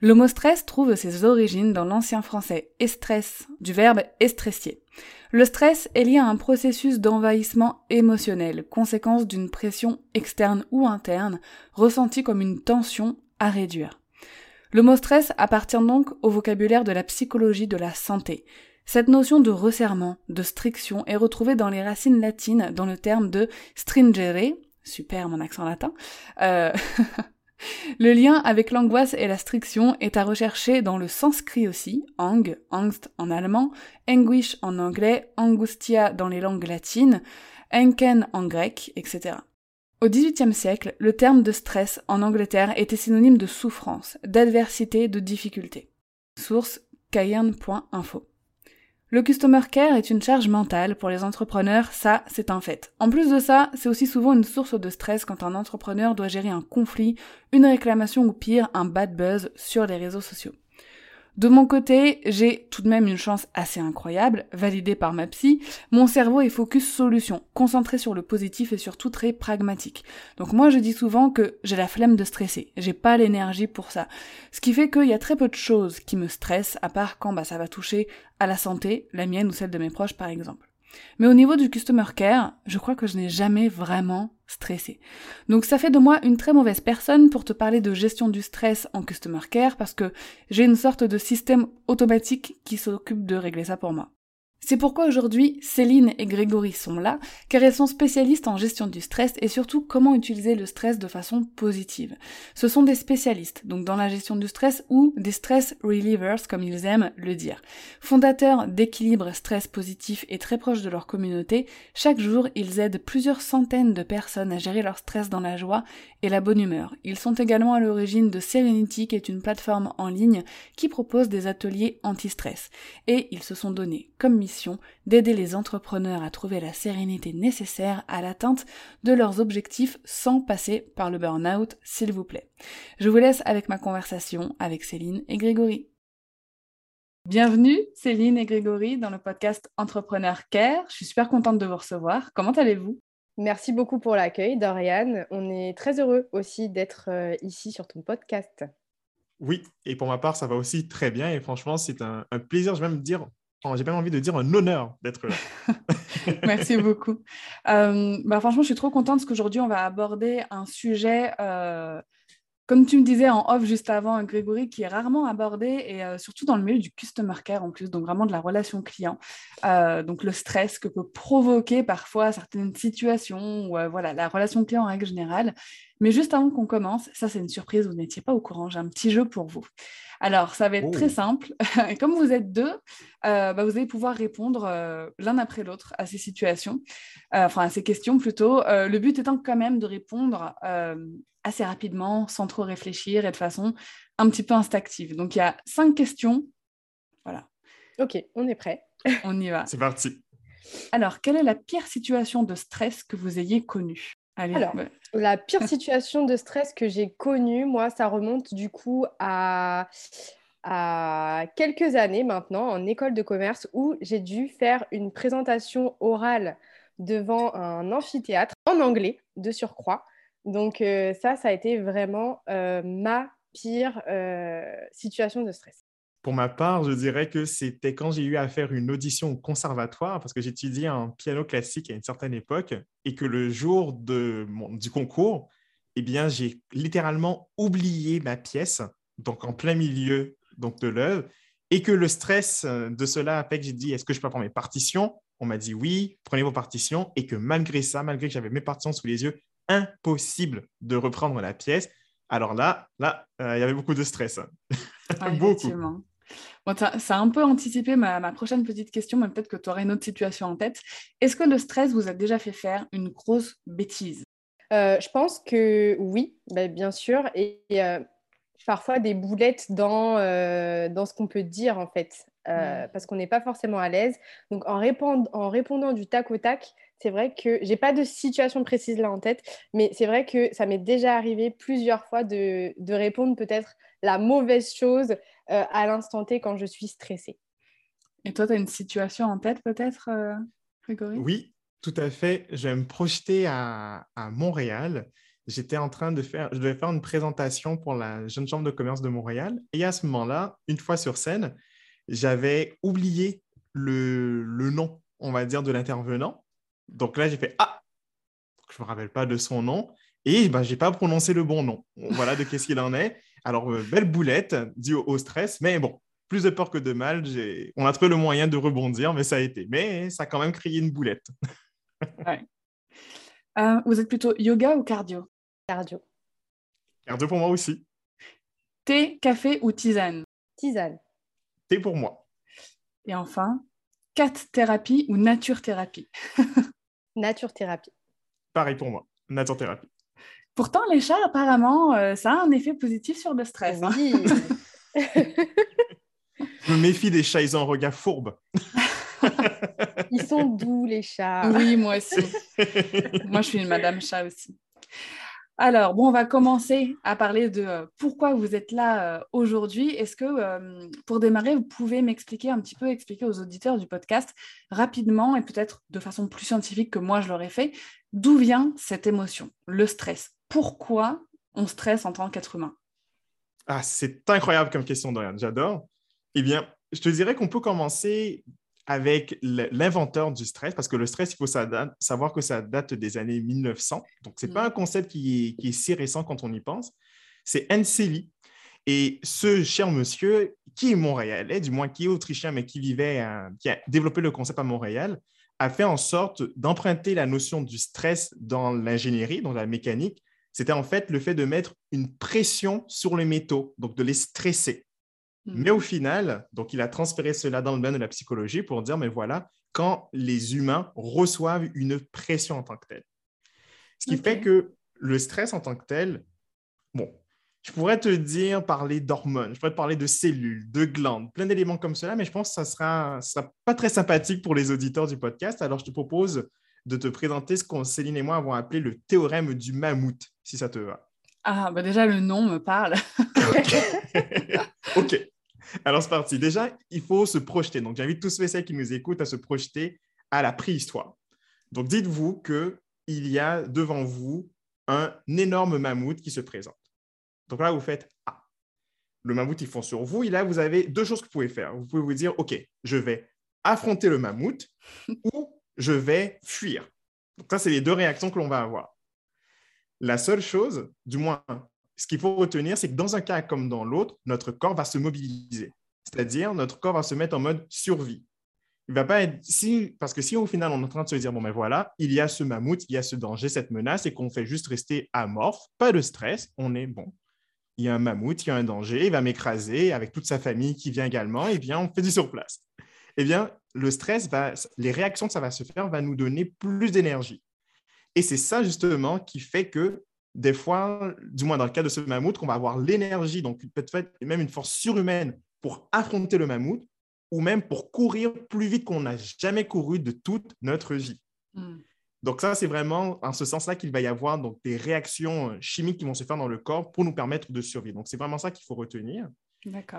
Le mot stress trouve ses origines dans l'ancien français estress, du verbe estressier. Le stress est lié à un processus d'envahissement émotionnel, conséquence d'une pression externe ou interne, ressentie comme une tension à réduire. Le mot stress appartient donc au vocabulaire de la psychologie de la santé. Cette notion de resserrement, de striction est retrouvée dans les racines latines dans le terme de stringere, super mon accent latin, euh, Le lien avec l'angoisse et la striction est à rechercher dans le sanskrit aussi, ang, angst en allemand, anguish en anglais, angustia dans les langues latines, enken en grec, etc. Au XVIIIe siècle, le terme de stress en Angleterre était synonyme de souffrance, d'adversité, de difficulté. Source cayenne.info. Le customer care est une charge mentale pour les entrepreneurs, ça c'est un fait. En plus de ça, c'est aussi souvent une source de stress quand un entrepreneur doit gérer un conflit, une réclamation ou pire, un bad buzz sur les réseaux sociaux. De mon côté, j'ai tout de même une chance assez incroyable, validée par ma psy. Mon cerveau est focus solution, concentré sur le positif et surtout très pragmatique. Donc moi je dis souvent que j'ai la flemme de stresser, j'ai pas l'énergie pour ça. Ce qui fait qu'il y a très peu de choses qui me stressent, à part quand bah, ça va toucher à la santé, la mienne ou celle de mes proches par exemple. Mais au niveau du customer care, je crois que je n'ai jamais vraiment stressé. Donc ça fait de moi une très mauvaise personne pour te parler de gestion du stress en customer care parce que j'ai une sorte de système automatique qui s'occupe de régler ça pour moi. C'est pourquoi aujourd'hui Céline et Grégory sont là, car elles sont spécialistes en gestion du stress et surtout comment utiliser le stress de façon positive. Ce sont des spécialistes, donc dans la gestion du stress ou des stress relievers comme ils aiment le dire. Fondateurs d'équilibre stress positif et très proches de leur communauté, chaque jour ils aident plusieurs centaines de personnes à gérer leur stress dans la joie et la bonne humeur. Ils sont également à l'origine de Serenity qui est une plateforme en ligne qui propose des ateliers anti-stress. Et ils se sont donnés comme d'aider les entrepreneurs à trouver la sérénité nécessaire à l'atteinte de leurs objectifs sans passer par le burn-out, s'il vous plaît. Je vous laisse avec ma conversation avec Céline et Grégory. Bienvenue Céline et Grégory dans le podcast Entrepreneur Care. Je suis super contente de vous recevoir. Comment allez-vous? Merci beaucoup pour l'accueil, Dorian. On est très heureux aussi d'être euh, ici sur ton podcast. Oui, et pour ma part, ça va aussi très bien. Et franchement, c'est un, un plaisir, je vais même dire, j'ai même envie de dire un honneur d'être là. Merci beaucoup. Euh, bah, franchement, je suis trop contente parce qu'aujourd'hui, on va aborder un sujet, euh, comme tu me disais en off juste avant, Grégory, qui est rarement abordé et euh, surtout dans le milieu du customer care en plus, donc vraiment de la relation client. donc le stress que peut provoquer parfois certaines situations ou voilà, la relation client en règle générale. Mais juste avant qu'on commence, ça c'est une surprise, vous n'étiez pas au courant, j'ai un petit jeu pour vous. Alors, ça va être très oh. simple. Comme vous êtes deux, euh, bah, vous allez pouvoir répondre euh, l'un après l'autre à ces situations, euh, enfin à ces questions plutôt. le but étant quand même de répondre assez rapidement, sans trop réfléchir et de façon un petit peu instinctive. Donc, il y a cinq questions. Voilà. Ok, on est prêt. On y va. C'est parti. Alors, quelle est la pire situation de stress que vous ayez connue? Alors, la pire situation de stress que j'ai connue, moi, ça remonte du coup à, à quelques années maintenant en école de commerce où j'ai dû faire une présentation orale devant un amphithéâtre en anglais de surcroît. Donc euh, ça, ça a été vraiment euh, ma pire euh, situation de stress. Pour ma part, je dirais que c'était quand j'ai eu à faire une audition au conservatoire, parce que j'étudiais en piano classique à une certaine époque, et que le jour du concours, eh bien, j'ai littéralement oublié ma pièce, donc en plein milieu donc, de l'œuvre, et que le stress de cela a fait que j'ai dit, est-ce que je peux prendre mes partitions? On m'a dit oui, prenez vos partitions, et que malgré ça, malgré que j'avais mes partitions sous les yeux, impossible de reprendre la pièce. Alors là, là, euh, il y avait beaucoup de stress. beaucoup. ça, a un peu anticipé ma, prochaine petite question, mais peut-être que tu aurais une autre situation en tête. Est-ce que le stress vous a déjà fait faire une grosse bêtise? Euh, je pense que oui, bah, bien sûr. Et, euh, parfois des boulettes dans, dans ce qu'on peut dire, en fait, parce qu'on n'est pas forcément à l'aise. Donc, en, en répondant du tac au tac, c'est vrai que j'ai pas de situation précise là en tête, mais c'est vrai que ça m'est déjà arrivé plusieurs fois de, de répondre peut-être la mauvaise chose à l'instant T quand je suis stressée. Et toi, tu as une situation en tête peut-être, euh, Grégory? Oui, tout à fait. Je vais me projeter à, Montréal. J'étais en train de faire, je devais faire une présentation pour la Jeune Chambre de commerce de Montréal. Et à ce moment-là, une fois sur scène, j'avais oublié le, nom, on va dire, de l'intervenant. Donc là, j'ai fait Ah, je ne me rappelle pas de son nom. Et ben, je n'ai pas prononcé le bon nom. Voilà de qu'est-ce qu'il en est. Alors, euh, belle boulette, due au stress. Mais bon, plus de peur que de mal. On a trouvé le moyen de rebondir, mais ça a été. Mais ça a quand même créé une boulette. Euh, vous êtes plutôt yoga ou cardio? Cardio. Cardio pour moi aussi. Thé, café ou tisane? Tisane. Thé pour moi. Et enfin, cat thérapie ou nature thérapie? Nature thérapie. Pareil pour moi, nature thérapie. Pourtant, les chats, apparemment, euh, ça a un effet positif sur le stress. Hein. Oui. Je me méfie des chats, ils ont un regard fourbe. ils sont doux, les chats. Oui, moi aussi. moi, je suis une madame chat aussi. Alors, bon, on va commencer à parler de euh, pourquoi vous êtes là euh, aujourd'hui. Est-ce que, euh, pour démarrer, vous pouvez m'expliquer un petit peu, expliquer aux auditeurs du podcast rapidement et peut-être de façon plus scientifique que moi je l'aurais fait, d'où vient cette émotion, le stress? Pourquoi on stresse en tant qu'être humain? Ah, c'est incroyable comme question, Dorian. J'adore. Eh bien, je te dirais qu'on peut commencer avec l'inventeur du stress, parce que le stress, il faut savoir que ça date des années 1900. Donc, ce n'est pas mm. un concept qui est, si récent quand on y pense. C'est Enseli. Et ce cher monsieur, qui est montréalais, du moins qui est autrichien, mais qui vivait, qui a développé le concept à Montréal, a fait en sorte d'emprunter la notion du stress dans l'ingénierie, dans la mécanique. C'était en fait le fait de mettre une pression sur les métaux, donc de les stresser. Mais au final, donc il a transféré cela dans le domaine de la psychologie pour dire, mais voilà, quand les humains reçoivent une pression en tant que telle. Ce qui fait que le stress en tant que tel, bon, je pourrais te dire, parler d'hormones, je pourrais te parler de cellules, de glandes, plein d'éléments comme cela, mais je pense que ça sera, sera pas très sympathique pour les auditeurs du podcast. Alors, je te propose de te présenter ce qu'on, Céline et moi, avons appelé le théorème du mammouth, si ça te va. Ah, bah déjà, le nom me parle. OK. Alors, c'est parti. Déjà, il faut se projeter. Donc, j'invite tous ceux qui nous écoutent à se projeter à la préhistoire. Donc, dites-vous qu'il y a devant vous un énorme mammouth qui se présente. Donc là, vous faites Ah, le mammouth, il fond sur vous. Et là, vous avez deux choses que vous pouvez faire. Vous pouvez vous dire OK, je vais affronter le mammouth ou je vais fuir. Donc, ça, c'est les deux réactions que l'on va avoir. La seule chose, du moins ce qu'il faut retenir, c'est que dans un cas comme dans l'autre, notre corps va se mobiliser. C'est-à-dire, notre corps va se mettre en mode survie. Il va pas être si parce que si au final on est en train de se dire bon ben voilà, il y a ce mammouth, il y a ce danger, cette menace et qu'on fait juste rester amorphe, pas de stress, on est bon. Il y a un mammouth, il y a un danger, il va m'écraser avec toute sa famille qui vient également, et eh bien on fait du surplace. Eh bien, le stress va, les réactions que ça va se faire va nous donner plus d'énergie. Et c'est ça justement qui fait que des fois, du moins dans le cas de ce mammouth, qu'on va avoir l'énergie, donc peut-être même une force surhumaine pour affronter le mammouth, ou même pour courir plus vite qu'on n'a jamais couru de toute notre vie. Hmm. Donc ça, c'est vraiment en ce sens-là qu'il va y avoir donc, des réactions euh, chimiques qui vont se faire dans le corps pour nous permettre de survivre. Donc c'est vraiment ça qu'il faut retenir.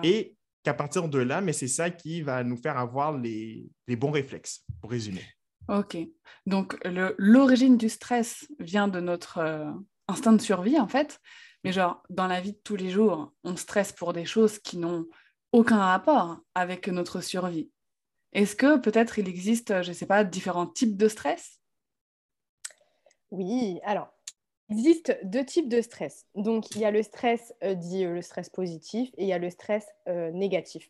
Et qu'à partir de là, mais c'est ça qui va nous faire avoir les, les bons réflexes, pour résumer. Ok. Donc l'origine du stress vient de notre euh, instinct de survie en fait. Mais genre, dans la vie de tous les jours, on stresse pour des choses qui n'ont aucun rapport avec notre survie. Est-ce que peut-être il existe, je ne sais pas, différents types de stress? Oui, alors, il existe deux types de stress. Donc, il y a le stress euh, dit euh, le stress positif et il y a le stress euh, négatif.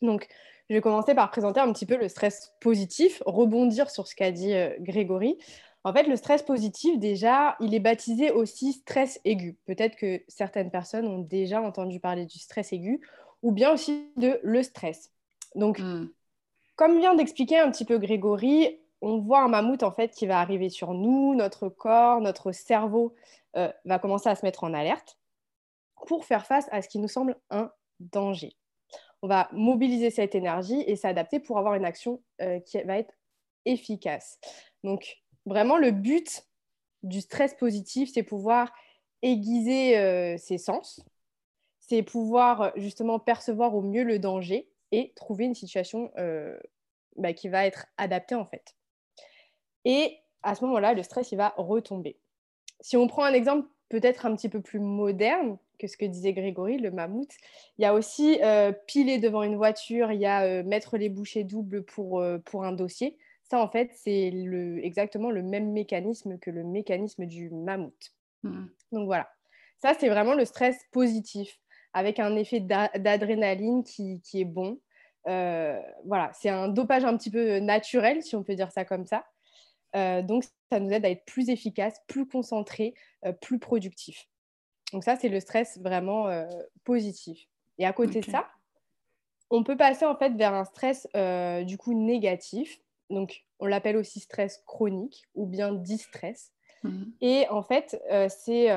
Donc, je vais commencer par présenter un petit peu le stress positif, rebondir sur ce qu'a dit Grégory. En fait, le stress positif, déjà, il est baptisé aussi stress aigu. Peut-être que certaines personnes ont déjà entendu parler du stress aigu, ou bien aussi de le stress. Donc, hmm. comme vient d'expliquer un petit peu Grégory, on voit un mammouth en fait qui va arriver sur nous, notre corps, notre cerveau euh, va commencer à se mettre en alerte pour faire face à ce qui nous semble un danger. On va mobiliser cette énergie et s'adapter pour avoir une action euh, qui va être efficace. Donc vraiment le but du stress positif, c'est pouvoir aiguiser euh, ses sens, c'est pouvoir justement percevoir au mieux le danger et trouver une situation bah, qui va être adaptée en fait. Et à ce moment-là, le stress, il va retomber. Si on prend un exemple peut-être un petit peu plus moderne que ce que disait Grégory, le mammouth, il y a aussi euh, piler devant une voiture, il y a euh, mettre les bouchées doubles pour, euh, pour un dossier. Ça, en fait, c'est le, exactement le même mécanisme que le mécanisme du mammouth. Hmm. Donc voilà, ça, c'est vraiment le stress positif, avec un effet d'adrénaline qui, qui, est bon. voilà, c'est un dopage un petit peu naturel, si on peut dire ça comme ça. Euh, donc, ça nous aide à être plus efficace, plus concentré, euh, plus productif. Donc ça, c'est le stress vraiment euh, positif. Et à côté de ça, on peut passer en fait vers un stress du coup négatif. Donc, on l'appelle aussi stress chronique ou bien distress. Mhm. Et en fait, c'est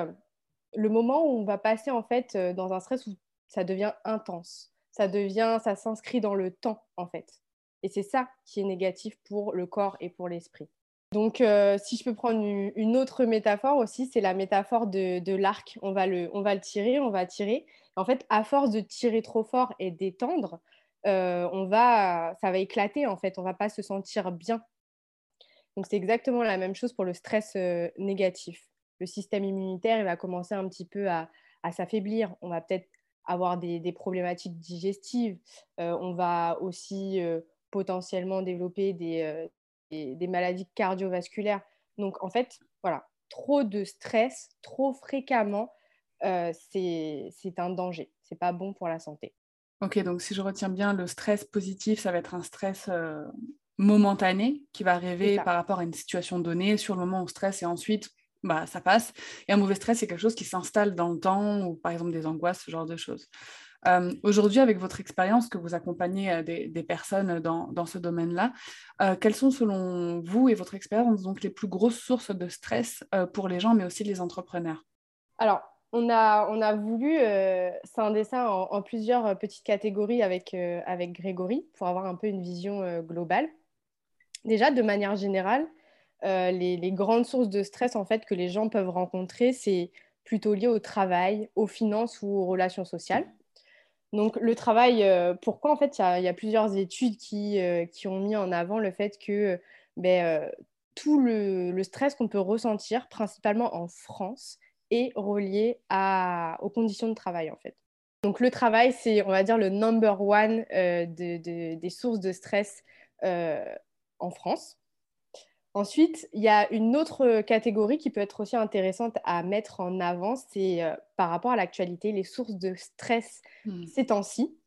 le moment où on va passer en fait dans un stress où ça devient intense. Ça devient, ça s'inscrit dans le temps en fait. Et c'est ça qui est négatif pour le corps et pour l'esprit. Donc, euh, si je peux prendre une, autre métaphore aussi, c'est la métaphore de, l'arc. On, va le, on va le tirer, on va tirer. En fait, à force de tirer trop fort et d'étendre, euh, on va, ça va éclater en fait. On va pas se sentir bien. Donc, c'est exactement la même chose pour le stress euh, négatif. Le système immunitaire, il va commencer un petit peu à, s'affaiblir. On va peut-être avoir des, problématiques digestives. on va aussi potentiellement développer des, maladies cardiovasculaires. Donc, en fait, voilà, trop de stress, trop fréquemment, euh, c'est un danger. C'est pas bon pour la santé. Ok, donc si je retiens bien, le stress positif, ça va être un stress euh, momentané qui va arriver par rapport à une situation donnée. Sur le moment, on stresse et ensuite, bah, ça passe. Et un mauvais stress, c'est quelque chose qui s'installe dans le temps, ou par exemple des angoisses, ce genre de choses. Euh, aujourd'hui, avec votre expérience que vous accompagnez euh, des, personnes dans, ce domaine-là, euh, quelles sont selon vous et votre expérience donc les plus grosses sources de stress pour les gens, mais aussi les entrepreneurs? Alors, on a, on a voulu scinder ça en, plusieurs petites catégories avec, avec Grégory pour avoir un peu une vision globale. Déjà, de manière générale, les, grandes sources de stress en fait que les gens peuvent rencontrer, c'est plutôt lié au travail, aux finances ou aux relations sociales. Donc le travail, euh, pourquoi en fait il y, a plusieurs études qui, euh, qui, ont mis en avant le fait que ben, euh, tout le, stress qu'on peut ressentir, principalement en France, est relié à, aux conditions de travail en fait. Donc le travail, c'est on va dire le number one des sources de stress en France. Ensuite, il y a une autre catégorie qui peut être aussi intéressante à mettre en avant, c'est euh, par rapport à l'actualité, les sources de stress hmm. ces temps-ci.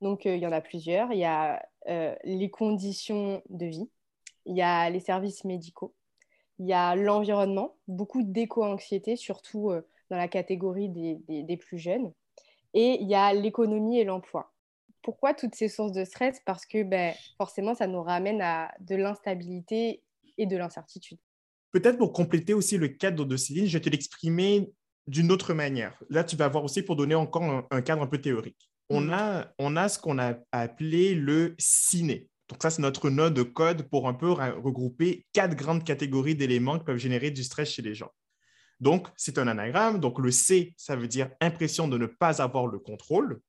Donc, euh, il y en a plusieurs. Il y a euh, les conditions de vie, il y a les services médicaux, il y a l'environnement, beaucoup d'éco-anxiété, surtout dans la catégorie des, plus jeunes, et il y a l'économie et l'emploi. Pourquoi toutes ces sources de stress? Parce que ben, forcément, ça nous ramène à de l'instabilité et de l'incertitude. Peut-être pour compléter aussi le cadre de Céline, je vais te l'exprimer d'une autre manière. Là, tu vas voir aussi pour donner encore un, cadre un peu théorique. On, mm. a, on a ce qu'on a appelé le ciné. Donc ça, c'est notre node de code pour un peu regrouper quatre grandes catégories d'éléments qui peuvent générer du stress chez les gens. Donc, c'est un anagramme. Donc, le C, ça veut dire impression de ne pas avoir le contrôle.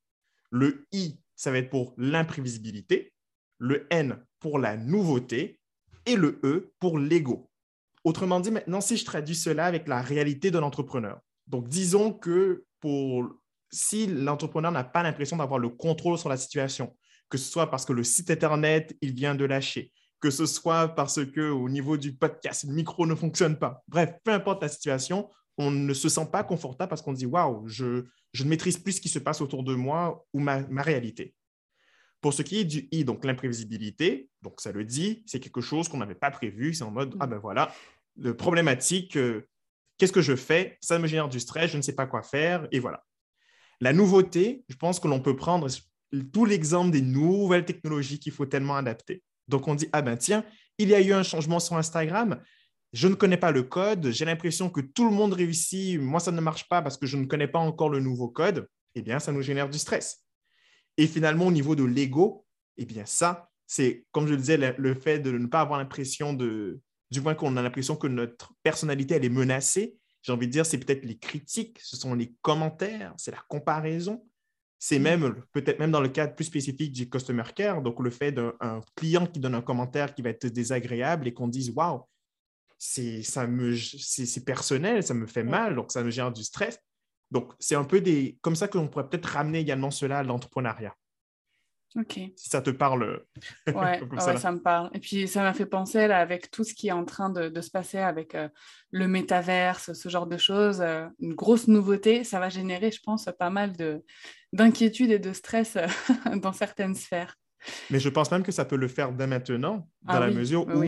Le I, ça va être pour l'imprévisibilité. Le N, pour la nouveauté et le E pour l'ego. Autrement dit, maintenant, si je traduis cela avec la réalité de l'entrepreneur, donc disons que pour, si l'entrepreneur n'a pas l'impression d'avoir le contrôle sur la situation, que ce soit parce que le site Internet, il vient de lâcher, que ce soit parce que au niveau du podcast, le micro ne fonctionne pas. Bref, peu importe la situation, on ne se sent pas confortable parce qu'on dit waouh, je, je, ne maîtrise plus ce qui se passe autour de moi ou ma, ma réalité. Pour ce qui est du I, donc l'imprévisibilité, donc ça le dit, c'est quelque chose qu'on n'avait pas prévu. C'est en mode, ah ben voilà, le problématique, euh, qu'est-ce que je fais? Ça me génère du stress, je ne sais pas quoi faire, et voilà. La nouveauté, je pense que l'on peut prendre tout l'exemple des nouvelles technologies qu'il faut tellement adapter. Donc on dit, ah ben tiens, il y a eu un changement sur Instagram, je ne connais pas le code, j'ai l'impression que tout le monde réussit, moi ça ne marche pas parce que je ne connais pas encore le nouveau code, eh bien ça nous génère du stress. Et finalement, au niveau de l'ego, eh bien ça, c'est, comme je le disais, le, fait de ne pas avoir l'impression de, du moins qu'on a l'impression que notre personnalité, elle est menacée. J'ai envie de dire, c'est peut-être les critiques, ce sont les commentaires, c'est la comparaison. C'est mm. même, peut-être même dans le cadre plus spécifique du customer care, donc le fait d'un client qui donne un commentaire qui va être désagréable et qu'on dise, waouh, c'est personnel, ça me fait mal, donc ça me gère du stress. Donc, c'est un peu des, comme ça qu'on pourrait peut-être ramener également cela à l'entrepreneuriat. Ok. Si ça te parle. Ouais, ça, me parle. Et puis, ça m'a fait penser, là, avec tout ce qui est en train de, se passer avec euh, le métaverse, ce genre de choses, euh, une grosse nouveauté, ça va générer, je pense, pas mal d'inquiétude et de stress euh, dans certaines sphères. Mais je pense même que ça peut le faire dès maintenant, dans ah la mesure où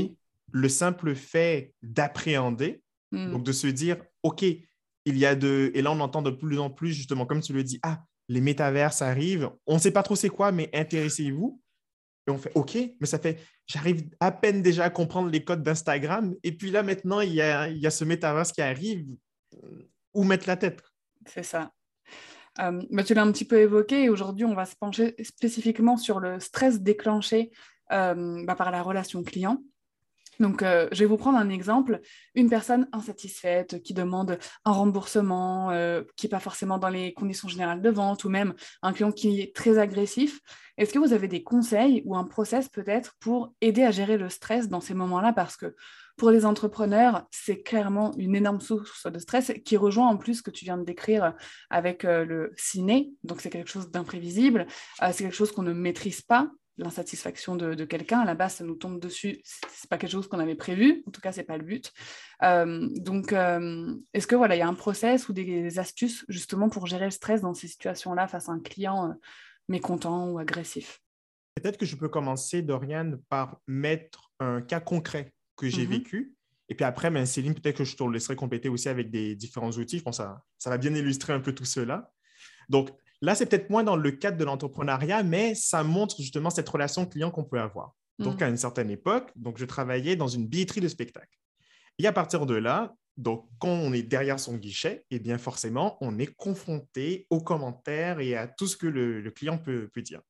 le simple fait d'appréhender, hmm. donc de se dire, OK, il y a de. Et là, on entend de plus en plus, justement, comme tu le dis, ah, les métaverses arrivent. On ne sait pas trop c'est quoi, mais intéressez-vous. Et on fait OK, mais ça fait, j'arrive à peine déjà à comprendre les codes d'Instagram. Et puis là, maintenant, il y a, ce métaverse qui arrive. Où mettre la tête C'est ça. Euh, bah, tu l'as un petit peu évoqué. Aujourd'hui, on va se pencher spécifiquement sur le stress déclenché euh, bah, par la relation client. Donc, euh, je vais vous prendre un exemple. Une personne insatisfaite qui demande un remboursement, euh, qui n'est pas forcément dans les conditions générales de vente, ou même un client qui est très agressif. Est-ce que vous avez des conseils ou un process peut-être pour aider à gérer le stress dans ces moments-là? Parce que pour les entrepreneurs, c'est clairement une énorme source de stress qui rejoint en plus ce que tu viens de décrire avec euh, le ciné. Donc, c'est quelque chose d'imprévisible, c'est quelque chose qu'on ne maîtrise pas l'insatisfaction de, quelqu'un. À la base, ça nous tombe dessus. C'est pas quelque chose qu'on avait prévu. En tout cas, c'est pas le but. Euh, donc, euh, est-ce que voilà, il y a un process ou des, astuces justement pour gérer le stress dans ces situations-là face à un client euh, mécontent ou agressif? Peut-être que je peux commencer, Dorian, par mettre un cas concret que j'ai mm-hmm. vécu. Et puis après, ben, Céline, peut-être que je te laisserai compléter aussi avec des différents outils. Je pense que ça, ça va bien illustrer un peu tout cela. Donc, Là, c'est peut-être moins dans le cadre de l'entrepreneuriat, mais ça montre justement cette relation client qu'on peut avoir. Donc, mm. à une certaine époque, donc, je travaillais dans une billetterie de spectacle. Et à partir de là, donc, quand on est derrière son guichet, eh bien, forcément, on est confronté aux commentaires et à tout ce que le, client peut, dire.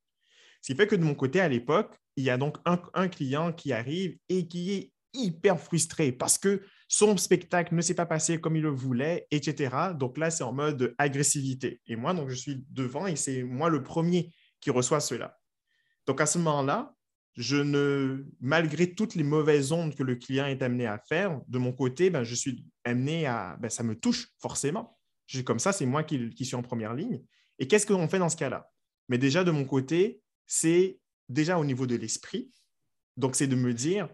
Ce qui fait que de mon côté, à l'époque, il y a donc un, client qui arrive et qui est hyper frustré parce que son spectacle ne s'est pas passé comme il le voulait, etc. Donc là, c'est en mode agressivité. Et moi, donc, je suis devant et c'est moi le premier qui reçoit cela. Donc à ce moment-là, je ne, malgré toutes les mauvaises ondes que le client est amené à faire, de mon côté, ben, je suis amené à, ben, ça me touche forcément. Comme ça, c'est moi qui, qui, suis en première ligne. Et qu'est-ce qu'on fait dans ce cas-là? Mais déjà, de mon côté, c'est déjà au niveau de l'esprit. Donc, c'est de me dire,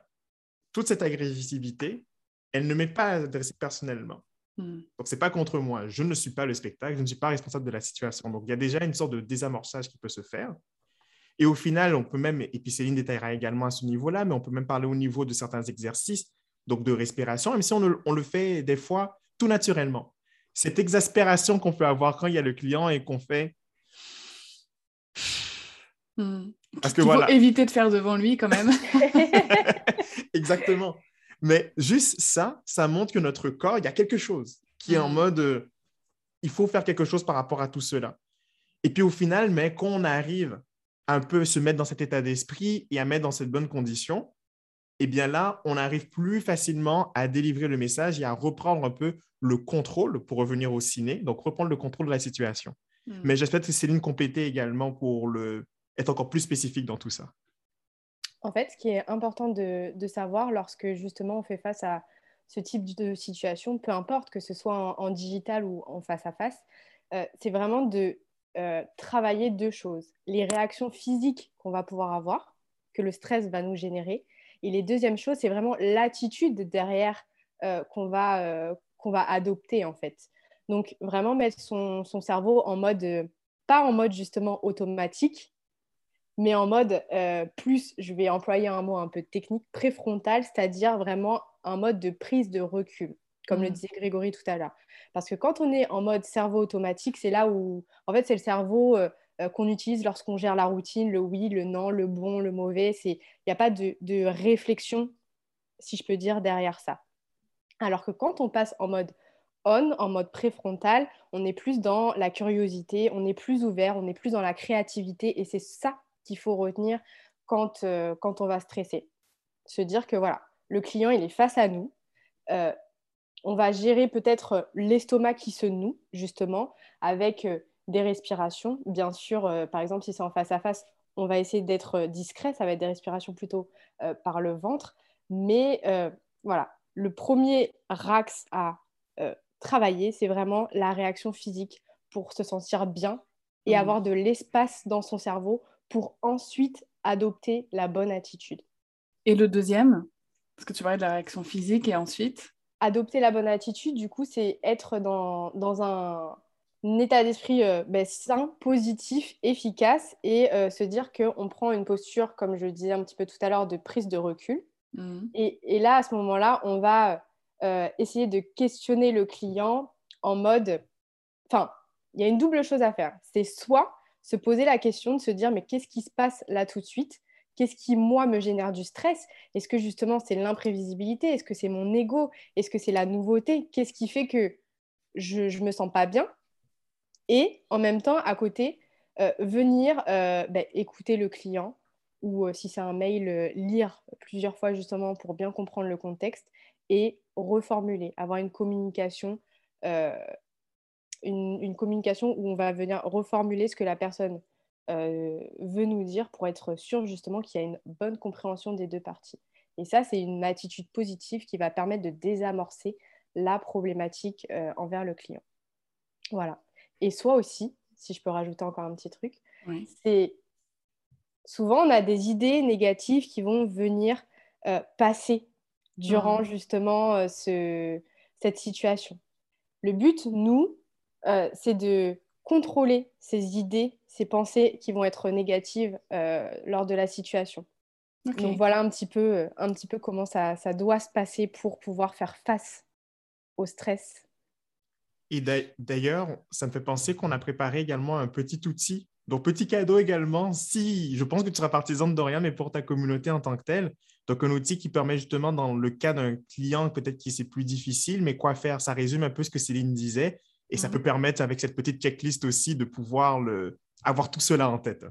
toute cette agressivité, elle ne m'est pas adressée personnellement. Hmm. Donc, ce n'est pas contre moi. Je ne suis pas le spectacle, je ne suis pas responsable de la situation. Donc, il y a déjà une sorte de désamorçage qui peut se faire. Et au final, on peut même, et puis Céline détaillera également à ce niveau-là, mais on peut même parler au niveau de certains exercices, donc de respiration, même si on, le, fait des fois tout naturellement. Cette exaspération qu'on peut avoir quand il y a le client et qu'on fait. Hmm. Parce que il faut éviter de faire devant lui quand même. Exactement. Mais juste ça, ça montre que notre corps, il y a quelque chose qui est en mm. mode, euh, il faut faire quelque chose par rapport à tout cela. Et puis au final, mais quand on arrive à un peu se mettre dans cet état d'esprit et à mettre dans cette bonne condition, eh bien là, on arrive plus facilement à délivrer le message et à reprendre un peu le contrôle pour revenir au ciné, donc reprendre le contrôle de la situation. Mm. Mais j'espère que Céline compléter également pour le, être encore plus spécifique dans tout ça. En fait, ce qui est important de, savoir lorsque justement on fait face à ce type de situation, peu importe que ce soit en, digital ou en face à face, euh, c'est vraiment de euh, travailler deux choses. Les réactions physiques qu'on va pouvoir avoir, que le stress va nous générer. Et les deuxièmes choses, c'est vraiment l'attitude derrière euh, qu'on va, qu'on va adopter en fait. Donc vraiment mettre son, son cerveau en mode, pas en mode justement automatique, mais en mode euh, plus, je vais employer un mot un peu technique, préfrontal, c'est-à-dire vraiment un mode de prise de recul, comme le mm. disait Grégory tout à l'heure. Parce que quand on est en mode cerveau automatique, c'est là où, en fait, c'est le cerveau euh, euh, qu'on utilise lorsqu'on gère la routine, le oui, le non, le bon, le mauvais. Il n'y a pas de, réflexion si je peux dire, derrière ça. Alors que quand on passe en mode on, en mode préfrontal, on est plus dans la curiosité, on est plus ouvert, on est plus dans la créativité et c'est ça qu'il faut retenir quand, euh, quand on va stresser. Se dire que voilà, le client, il est face à nous. Euh, on va gérer peut-être l'estomac qui se noue, justement, avec euh, des respirations. Bien sûr, par exemple, si c'est en face à face, on va essayer d'être discret, ça va être des respirations plutôt par le ventre. Mais voilà, le premier rax à travailler, c'est vraiment la réaction physique pour se sentir bien et mmh. avoir de l'espace dans son cerveau pour ensuite adopter la bonne attitude. Et le deuxième, parce que tu parlais de la réaction physique et ensuite? Adopter la bonne attitude, du coup, c'est être dans, dans un, état d'esprit euh, ben, sain, positif, efficace et euh, se dire qu'on prend une posture, comme je disais un petit peu tout à l'heure, de prise de recul. Mmh. Et, et, là, à ce moment-là, on va euh, essayer de questionner le client en mode... Enfin, il y a une double chose à faire. C'est soit se poser la question de se dire, mais qu'est-ce qui se passe là tout de suite? Qu'est-ce qui, moi, me génère du stress? Est-ce que justement c'est l'imprévisibilité? Est-ce que c'est mon ego? Est-ce que c'est la nouveauté? Qu'est-ce qui fait que je ne me sens pas bien? Et en même temps, à côté, euh, venir euh, ben, écouter le client ou si c'est un mail, lire plusieurs fois justement pour bien comprendre le contexte et reformuler, avoir une communication, euh, une, communication où on va venir reformuler ce que la personne euh, veut nous dire pour être sûr justement qu'il y a une bonne compréhension des deux parties. Et ça, c'est une attitude positive qui va permettre de désamorcer la problématique euh, envers le client. Voilà. Et soit aussi, si je peux rajouter encore un petit truc, c'est souvent on a des idées négatives qui vont venir passer durant mmh. justement euh, ce, cette situation. Le but, nous, euh, c'est de contrôler ces idées, ces pensées qui vont être négatives euh, lors de la situation. Donc voilà un petit peu, un petit peu comment ça, ça doit se passer pour pouvoir faire face au stress. Et d'ailleurs, ça me fait penser qu'on a préparé également un petit outil donc, petit cadeau également, si je pense que tu seras partisan de Dorian, mais pour ta communauté en tant que telle. Donc, un outil qui permet justement, dans le cas d'un client peut-être qui c'est plus difficile, mais quoi faire? Ça résume un peu ce que Céline disait. Et ça mhm. peut permettre, avec cette petite checklist aussi, de pouvoir le... avoir tout cela en tête.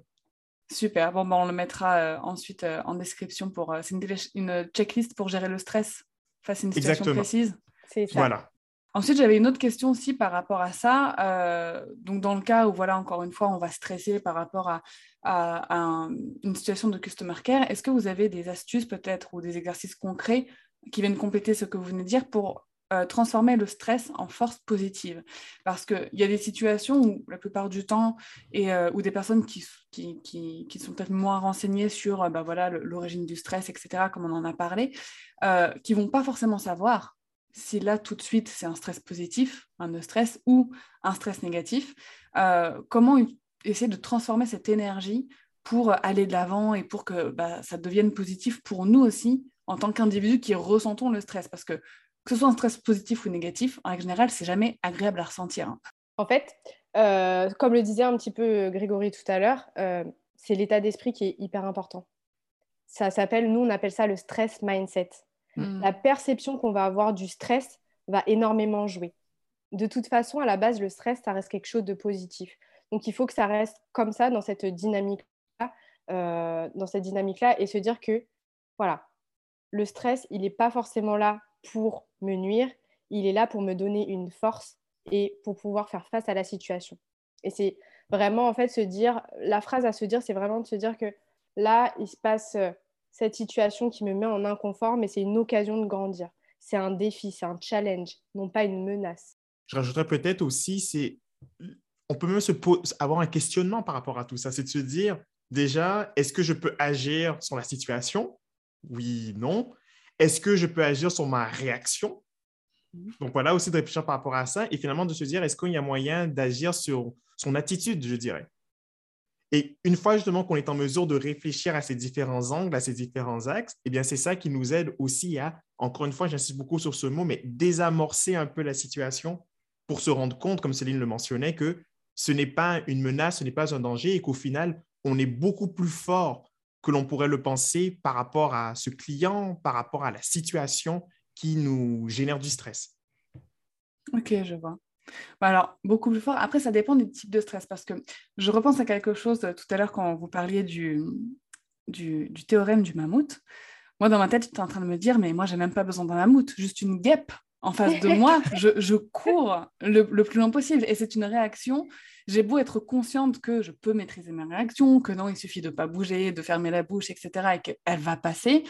Super. Bon, ben, on le mettra euh, ensuite euh, en description pour. Euh, c'est une, checklist pour gérer le stress face à une situation Exactement. précise. C'est ça. Voilà. Ensuite, j'avais une autre question aussi par rapport à ça. Euh, donc, dans le cas où, voilà, encore une fois, on va stresser par rapport à, une situation de customer care, est-ce que vous avez des astuces peut-être ou des exercices concrets qui viennent compléter ce que vous venez de dire pour euh, transformer le stress en force positive Parce qu'il y a des situations où, la plupart du temps, et euh, où des personnes qui, qui, sont peut-être moins renseignées sur bah, voilà, l'origine du stress, etc., comme on en a parlé, qui vont pas forcément savoir si là tout de suite c'est un stress positif, un stress ou un stress négatif, euh, comment essayer de transformer cette énergie pour aller de l'avant et pour que bah, ça devienne positif pour nous aussi en tant qu'individus qui ressentons le stress parce que que ce soit un stress positif ou négatif, en général, c'est jamais agréable à ressentir. Hein. En fait, euh, comme le disait un petit peu Grégory tout à l'heure, euh, c'est l'état d'esprit qui est hyper important. Ça s'appelle, nous on appelle ça le stress mindset. Mm. La perception qu'on va avoir du stress va énormément jouer. De toute façon, à la base, le stress, ça reste quelque chose de positif. Donc, il faut que ça reste comme ça dans cette dynamique-là, euh, dans cette dynamique-là, et se dire que, voilà, le stress, il n'est pas forcément là pour me nuire, il est là pour me donner une force et pour pouvoir faire face à la situation. Et c'est vraiment, en fait, se dire, la phrase à se dire, c'est vraiment de se dire que là, il se passe euh, cette situation qui me met en inconfort, mais c'est une occasion de grandir. C'est un défi, c'est un challenge, non pas une menace. Je rajouterais peut-être aussi, c'est on peut même se avoir un questionnement par rapport à tout ça. C'est de se dire, déjà, est-ce que je peux agir sur la situation? Oui, non. Est-ce que je peux agir sur ma réaction? Mmh. Donc voilà aussi de réfléchir par rapport à ça et finalement de se dire, est-ce qu'il y a moyen d'agir sur son attitude, je dirais? Et une fois justement qu'on est en mesure de réfléchir à ces différents angles, à ces différents axes, eh bien, c'est ça qui nous aide aussi à, encore une fois, j'insiste beaucoup sur ce mot, mais désamorcer un peu la situation pour se rendre compte, comme Céline le mentionnait, que ce n'est pas une menace, ce n'est pas un danger et qu'au final, on est beaucoup plus fort que l'on pourrait le penser par rapport à ce client, par rapport à la situation qui nous génère du stress. Ok, je vois. Bah alors, beaucoup plus fort. Après, ça dépend des types de stress parce que je repense à quelque chose euh, tout à l'heure quand vous parliez du, du, théorème du mammouth. Moi, dans ma tête, j'étais en train de me dire, mais moi, j'ai même pas besoin d'un mammouth, juste une guêpe en face de moi. Je, cours le, plus loin possible. Et c'est une réaction. J'ai beau être consciente que je peux maîtriser mes réactions, que non, il suffit de pas bouger, de fermer la bouche, etc. et qu'elle va passer.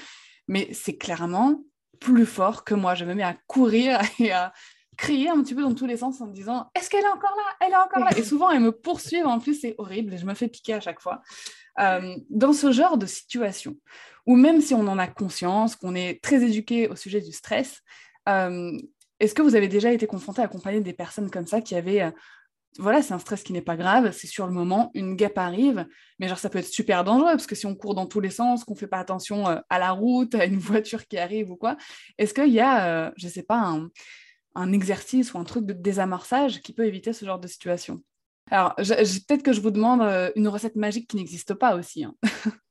Mais c'est clairement plus fort que moi. Je me mets à courir et à crier un petit peu dans tous les sens en me disant Est-ce qu'elle est encore là? Elle est encore là Et souvent, elle me poursuit. En plus, c'est horrible je me fais piquer à chaque fois. Euh, dans ce genre de situation, où même si on en a conscience, qu'on est très éduqué au sujet du stress, est-ce que vous avez déjà été confronté à accompagner des personnes comme ça qui avaient euh, voilà, c'est un stress qui n'est pas grave, c'est sur le moment, une guêpe arrive, mais genre ça peut être super dangereux parce que si on court dans tous les sens, qu'on fait pas attention à la route, à une voiture qui arrive ou quoi, est-ce qu'il y a, je sais pas, un, exercice ou un truc de désamorçage qui peut éviter ce genre de situation? Alors, peut-être que je vous demande euh, une recette magique qui n'existe pas aussi. Hein.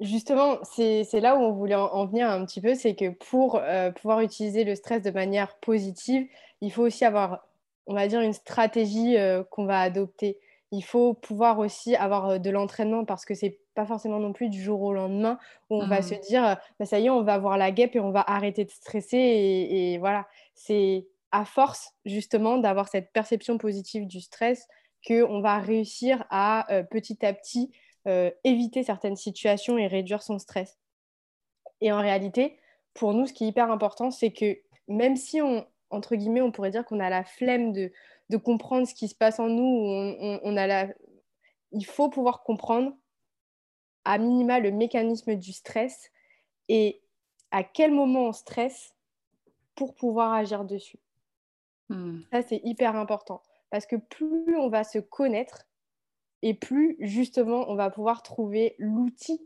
Justement, c'est là où on voulait en, venir un petit peu, c'est que pour euh, pouvoir utiliser le stress de manière positive, il faut aussi avoir, on va dire, une stratégie euh, qu'on va adopter. Il faut pouvoir aussi avoir de l'entraînement parce que c'est pas forcément non plus du jour au lendemain où on va mmh. se dire, bah, ça y est, on va avoir la guêpe et on va arrêter de stresser. Et, et voilà, c'est à force justement d'avoir cette perception positive du stress, qu'on va réussir à euh, petit à petit euh, éviter certaines situations et réduire son stress. Et en réalité, pour nous, ce qui est hyper important, c'est que même si on, entre guillemets, on pourrait dire qu'on a la flemme de, comprendre ce qui se passe en nous, on, a la... il faut pouvoir comprendre à minima le mécanisme du stress et à quel moment on stresse pour pouvoir agir dessus. Hmm. Ça, c'est hyper important. Parce que plus on va se connaître et plus justement on va pouvoir trouver l'outil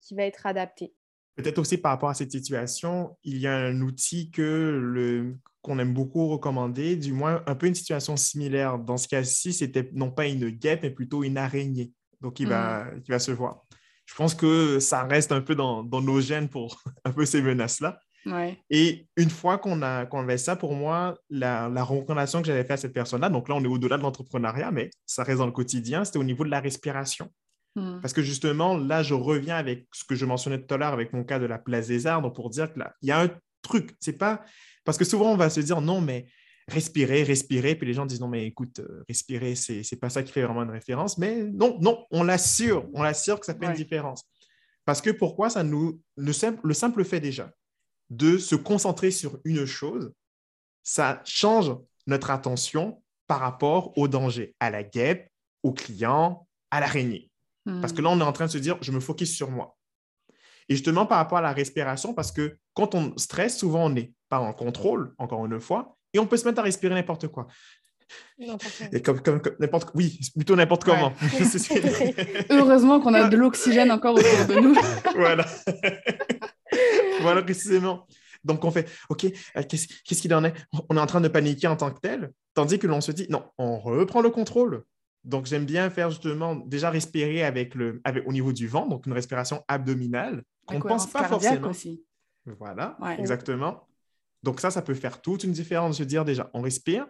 qui va être adapté. Peut-être aussi par rapport à cette situation, il y a un outil que le, qu'on aime beaucoup recommander, du moins un peu une situation similaire. Dans ce cas-ci, c'était non pas une guêpe, mais plutôt une araignée. Donc, il, va, hmm. va se voir. Je pense que ça reste un peu dans, dans nos gènes pour un peu ces menaces-là. Et une fois qu'on a, qu'on avait ça, pour moi, la, la recommandation que j'avais faite à cette personne-là, donc là, on est au-delà de l'entrepreneuriat, mais ça reste dans le quotidien, c'était au niveau de la respiration. Hmm. Parce que justement, là, je reviens avec ce que je mentionnais tout à l'heure avec mon cas de la place des arbres pour dire que là, il y a un truc. C'est pas. Parce que souvent, on va se dire non, mais respirer, respirer. Puis les gens disent non, mais écoute, euh, respirer, c'est, c'est pas ça qui fait vraiment une référence. Mais non, non, on l'assure. On l'assure que ça fait une différence. Parce que pourquoi ça nous. Le simple, le simple fait déjà de se concentrer sur une chose, ça change notre attention par rapport au danger, à la guêpe, au client, à l'araignée. Parce que là, on est en train de se dire, je me focus sur moi. Et justement, par rapport à la respiration, parce que quand on stresse, souvent, on n'est pas en contrôle, encore une fois, et on peut se mettre à respirer n'importe quoi. Et comme, n'importe oui, plutôt n'importe comment. Heureusement qu'on a de l'oxygène encore autour de nous. voilà. voilà, précisément. Donc, on fait, OK, euh, qu'est-ce qu'il en est? On est en train de paniquer en tant que tel, tandis que l'on se dit, non, on reprend le contrôle. Donc, j'aime bien faire justement, déjà respirer avec le, avec, au niveau du vent, donc une respiration abdominale, qu'on ne pense pas forcément. Aussi. Voilà, exactement. Donc, ça, ça peut faire toute une différence. Je veux dire, déjà, on respire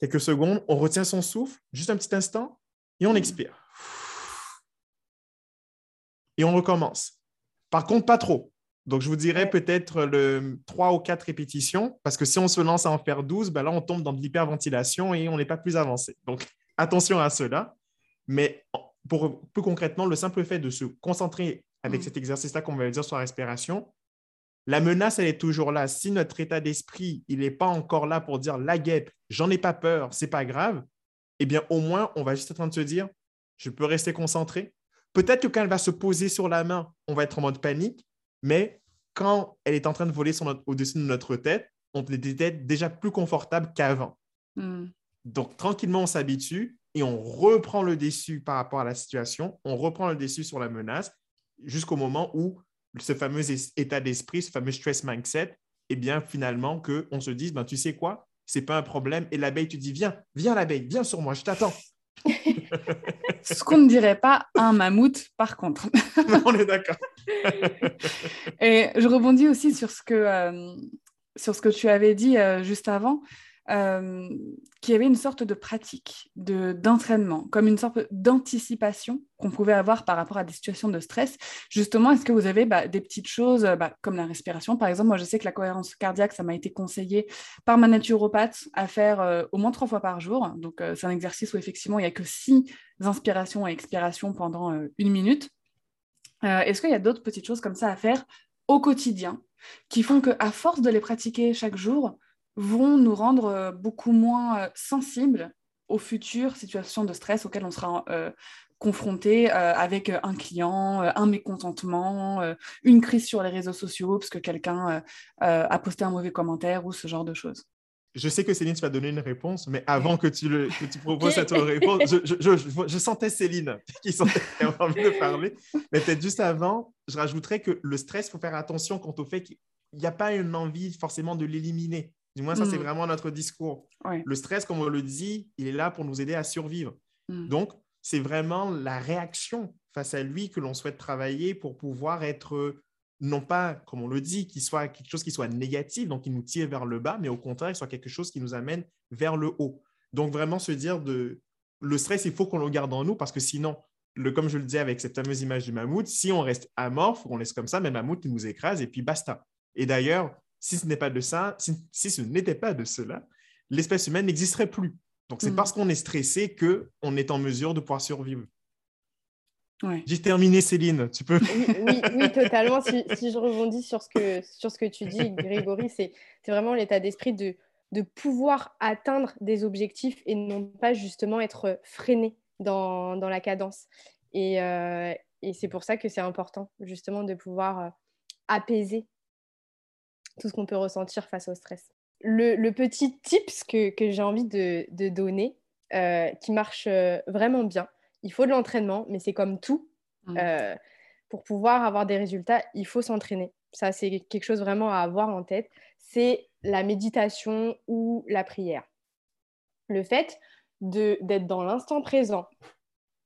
quelques secondes, on retient son souffle, juste un petit instant, et on expire. Et on recommence. Par contre, pas trop. Donc, je vous dirais peut-être le 3 ou 4 répétitions, parce que si on se lance à en faire 12, ben là, on tombe dans de l'hyperventilation et on n'est pas plus avancé. Donc, attention à cela. Mais pour plus concrètement, le simple fait de se concentrer avec mm. cet exercice-là, qu'on va dire sur la respiration, la menace, elle est toujours là. Si notre état d'esprit, il n'est pas encore là pour dire la guêpe, j'en ai pas peur, c'est pas grave, eh bien, au moins, on va juste être en train de se dire, je peux rester concentré, Peut-être que quand elle va se poser sur la main, on va être en mode panique, mais quand elle est en train de voler au-dessus de notre tête, on est déjà plus confortable qu'avant. Hmm. Donc, tranquillement, on s'habitue et on reprend le dessus par rapport à la situation, on reprend le dessus sur la menace jusqu'au moment où ce fameux état d'esprit, ce fameux stress mindset, eh bien, finalement, qu'on se dise, ben, tu sais quoi, c'est pas un problème. Et l'abeille, tu dis, viens, viens l'abeille, viens sur moi, je t'attends. Ce qu'on ne dirait pas un mammouth, par contre. On est d'accord. Et je rebondis aussi sur ce que, euh, sur ce que tu avais dit euh, juste avant euh, qu'il y avait une sorte de pratique, de, d'entraînement, comme une sorte d'anticipation qu'on pouvait avoir par rapport à des situations de stress. Justement, est-ce que vous avez bah, des petites choses euh, bah, comme la respiration Par exemple, moi, je sais que la cohérence cardiaque, ça m'a été conseillé par ma naturopathe à faire euh, au moins trois fois par jour. Donc, euh, c'est un exercice où effectivement, il n'y a que six inspirations et expirations pendant une minute. est-ce qu'il y a d'autres petites choses comme ça à faire au quotidien qui font qu'à force de les pratiquer chaque jour, vont nous rendre euh, beaucoup moins euh, sensibles aux futures situations de stress auxquelles on sera euh, confronté avec un client, un mécontentement, une crise sur les réseaux sociaux parce que quelqu'un a posté un mauvais commentaire ou ce genre de choses. Je sais que Céline, tu vas donner une réponse, mais avant que tu, le, que tu proposes cette réponse, je, je, je, sentais Céline qui sentait envie de parler. Mais peut-être juste avant, je rajouterais que le stress, il faut faire attention quant au fait qu'il n'y a pas une envie forcément de l'éliminer. Du moins, ça, c'est mm. vraiment notre discours. Le stress, comme on le dit, il est là pour nous aider à survivre. Mm. Donc, c'est vraiment la réaction face à lui que l'on souhaite travailler pour pouvoir être, non pas, comme on le dit, qu'il soit quelque chose qui soit négatif, donc qui nous tire vers le bas, mais au contraire, qu'il soit quelque chose qui nous amène vers le haut. Donc, vraiment se dire de le stress, il faut qu'on le garde en nous parce que sinon, le, comme je le disais avec cette fameuse image du mammouth, si on reste amorphe, on laisse comme ça, mais le mammouth nous écrase et puis basta. Et d'ailleurs, si ce n'est pas de ça, si, ce n'était pas de cela, l'espèce humaine n'existerait plus. Donc, c'est mm. parce qu'on est stressé qu'on est en mesure de pouvoir survivre. J'ai terminé, Céline. Tu peux. oui, oui, totalement. Si, je rebondis sur ce que, sur ce que tu dis, Grégory, c'est vraiment l'état d'esprit de, de pouvoir atteindre des objectifs et non pas justement être freiné dans, dans la cadence. Et, euh, et c'est pour ça que c'est important, justement, de pouvoir euh, apaiser tout ce qu'on peut ressentir face au stress. Le, petit tips que, que j'ai envie de, de donner, euh, qui marche euh, vraiment bien, il faut de l'entraînement, mais c'est comme tout. Mmh. Euh, pour pouvoir avoir des résultats, il faut s'entraîner. Ça, c'est quelque chose vraiment à avoir en tête. C'est la méditation ou la prière. Le fait d'être dans l'instant présent,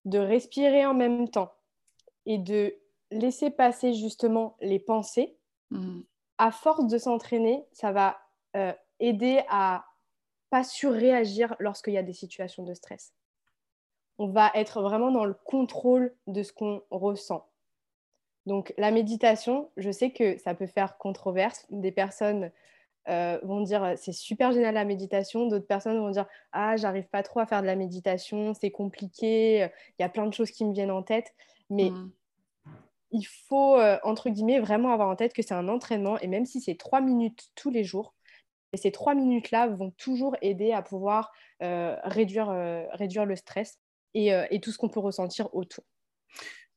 de respirer en même temps et de laisser passer justement les pensées, mmh à force de s'entraîner, ça va euh, aider à pas surréagir lorsqu'il y a des situations de stress. On va être vraiment dans le contrôle de ce qu'on ressent. Donc la méditation, je sais que ça peut faire controverse. Des personnes euh, vont dire c'est super génial la méditation, d'autres personnes vont dire ah j'arrive pas trop à faire de la méditation, c'est compliqué, il y a plein de choses qui me viennent en tête. Mais mmh il faut, euh, entre guillemets, vraiment avoir en tête que c'est un entraînement et même si c'est trois minutes tous les jours, ces trois minutes-là vont toujours aider à pouvoir euh, réduire, euh, réduire le stress et, et tout ce qu'on peut ressentir autour.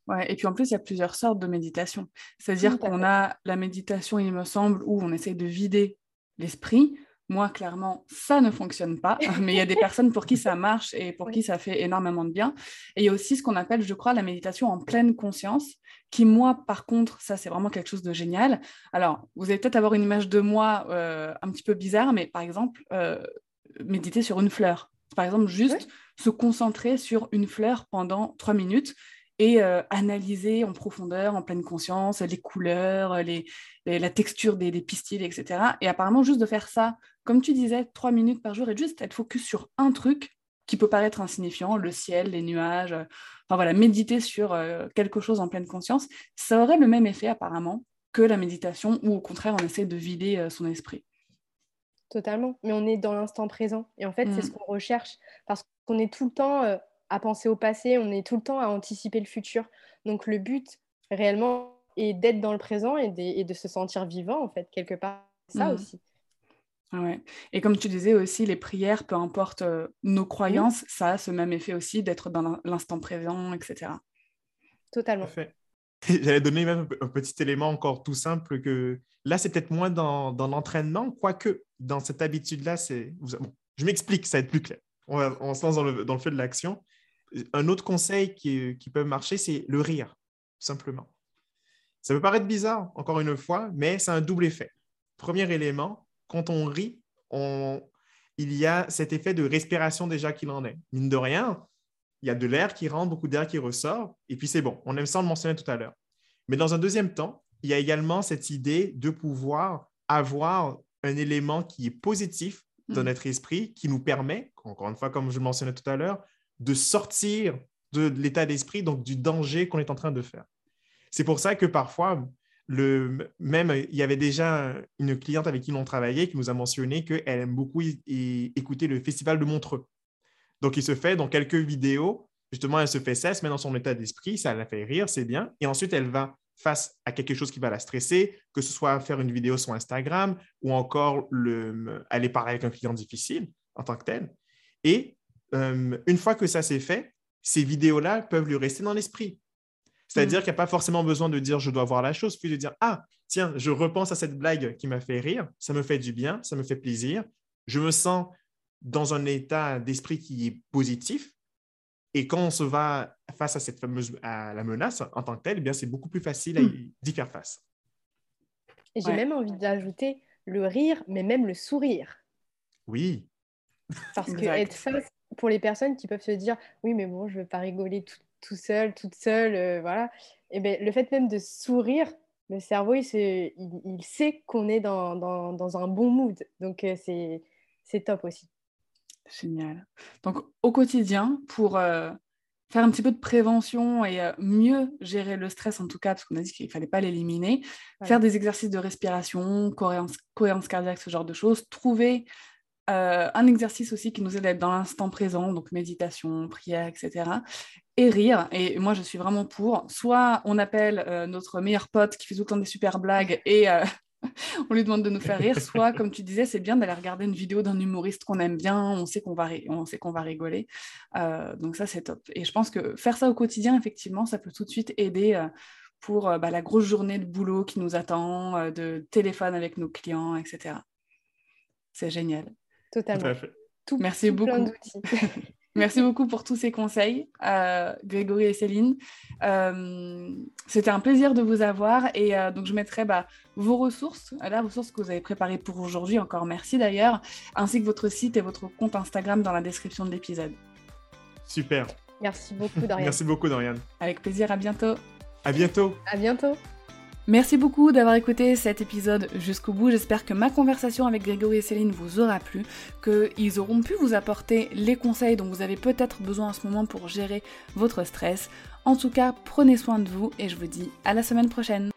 Ouais, et puis en plus, il y a plusieurs sortes de méditation. C'est-à-dire qu'on a la méditation, il me semble, où on essaie de vider l'esprit. Moi, clairement, ça ne fonctionne pas, mais il y a des personnes pour qui ça marche et pour qui ça fait énormément de bien. Et il y a aussi ce qu'on appelle, je crois, la méditation en pleine conscience, qui, moi, par contre, ça, c'est vraiment quelque chose de génial. Alors, vous allez peut-être avoir une image de moi euh, un petit peu bizarre, mais par exemple, euh, méditer sur une fleur. Par exemple, juste se concentrer sur une fleur pendant trois minutes et euh, analyser en profondeur, en pleine conscience, les couleurs, les, la texture des, des, pistils, etc. Et apparemment, juste de faire ça, comme tu disais, trois minutes par jour et juste être focus sur un truc qui peut paraître insignifiant, le ciel, les nuages, euh, enfin voilà, méditer sur euh, quelque chose en pleine conscience, ça aurait le même effet apparemment que la méditation, où au contraire on essaie de vider son esprit. Totalement, mais on est dans l'instant présent et en fait c'est mm. ce qu'on recherche parce qu'on est tout le temps à penser au passé, on est tout le temps à anticiper le futur. Donc le but réellement est d'être dans le présent et de, se sentir vivant en fait quelque part. Ça mmh. aussi. Ouais. Et comme tu disais aussi, les prières, peu importe euh, nos croyances, ça a ce même effet aussi d'être dans l'instant présent, etc. Totalement. J'allais donner même un petit élément encore tout simple que là, c'est peut-être moins dans, l'entraînement, quoique dans cette habitude-là, c'est. je m'explique, ça va être plus clair. On, se lance dans le, dans le feu de l'action un autre conseil qui, peut marcher, c'est le rire, simplement. Ça peut paraître bizarre, encore une fois, mais c'est un double effet. Premier élément, quand on rit, il y a cet effet de respiration déjà qu'il en est. Mine de rien, il y a de l'air qui rentre, beaucoup d'air qui ressort, et puis c'est bon. On aime ça, on le mentionnait tout à l'heure. Mais dans un deuxième temps, il y a également cette idée de pouvoir avoir un élément qui est positif dans mm. notre esprit, qui nous permet, encore une fois, comme je le mentionnais tout à l'heure, de sortir de l'état d'esprit, donc du danger qu'on est en train de faire. C'est pour ça que parfois, le, même, il y avait déjà une cliente avec qui l'on travaillait qui nous a mentionné qu'elle aime beaucoup écouter le festival de Montreux. Donc, il se fait dans quelques vidéos, justement, elle se fait ça, elle se met dans son état d'esprit, ça la fait rire, c'est bien. Et ensuite, elle va face à quelque chose qui va la stresser, que ce soit faire une vidéo sur Instagram ou encore le, aller parler avec un client difficile en tant que tel. Et euh, une fois que ça s'est fait, ces vidéos-là peuvent lui rester dans l'esprit. C'est-à-dire mm. qu'il n'y a pas forcément besoin de dire je dois voir la chose, puis de dire ah, tiens, je repense à cette blague qui m'a fait rire, ça me fait du bien, ça me fait plaisir, je me sens dans un état d'esprit qui est positif. Et quand on se va face à cette fameuse à la menace en tant que telle, eh bien c'est beaucoup plus facile mm. d'y faire face. Et j'ai même envie d'ajouter le rire, mais même le sourire. Oui. Parce que être face, pour les personnes qui peuvent se dire oui, mais bon, je ne veux pas rigoler tout, tout seul, toute seule, euh, voilà. Et ben, le fait même de sourire, le cerveau, il, il, sait qu'on est dans, dans, dans, un bon mood. Donc, euh, c'est top aussi. Génial. Donc, au quotidien, pour euh, faire un petit peu de prévention et mieux gérer le stress, en tout cas, parce qu'on a dit qu'il ne fallait pas l'éliminer, faire des exercices de respiration, cohérence, cohérence cardiaque, ce genre de choses, trouver un exercice aussi qui nous aide à être dans l'instant présent, donc méditation, prière, etc et rire. Et moi, je suis vraiment pour. Soit on appelle euh, notre meilleur pote qui fait tout le temps des super blagues et euh, on lui demande de nous faire rire. Soit, comme tu disais, c'est bien d'aller regarder une vidéo d'un humoriste qu'on aime bien. On sait qu'on va, on sait qu'on va rigoler. Euh, donc ça, c'est top. Et je pense que faire ça au quotidien, effectivement, ça peut tout de suite aider pour bah, la grosse journée de boulot qui nous attend, de téléphone avec nos clients, etc. C'est génial. Totalement. Tout, Merci beaucoup. Merci beaucoup pour tous ces conseils, euh, Grégory et Céline. Euh, c'était un plaisir de vous avoir et euh, donc je mettrai bah, vos ressources, la ressource que vous avez préparée pour aujourd'hui, encore merci d'ailleurs, ainsi que votre site et votre compte Instagram dans la description de l'épisode. Super. Merci beaucoup Dorian. Merci beaucoup Dorian. Avec plaisir, à bientôt. À bientôt. À bientôt. Merci beaucoup d'avoir écouté cet épisode jusqu'au bout. J'espère que ma conversation avec Grégory et Céline vous aura plu, qu'ils auront pu vous apporter les conseils dont vous avez peut-être besoin en ce moment pour gérer votre stress. En tout cas, prenez soin de vous et je vous dis à la semaine prochaine.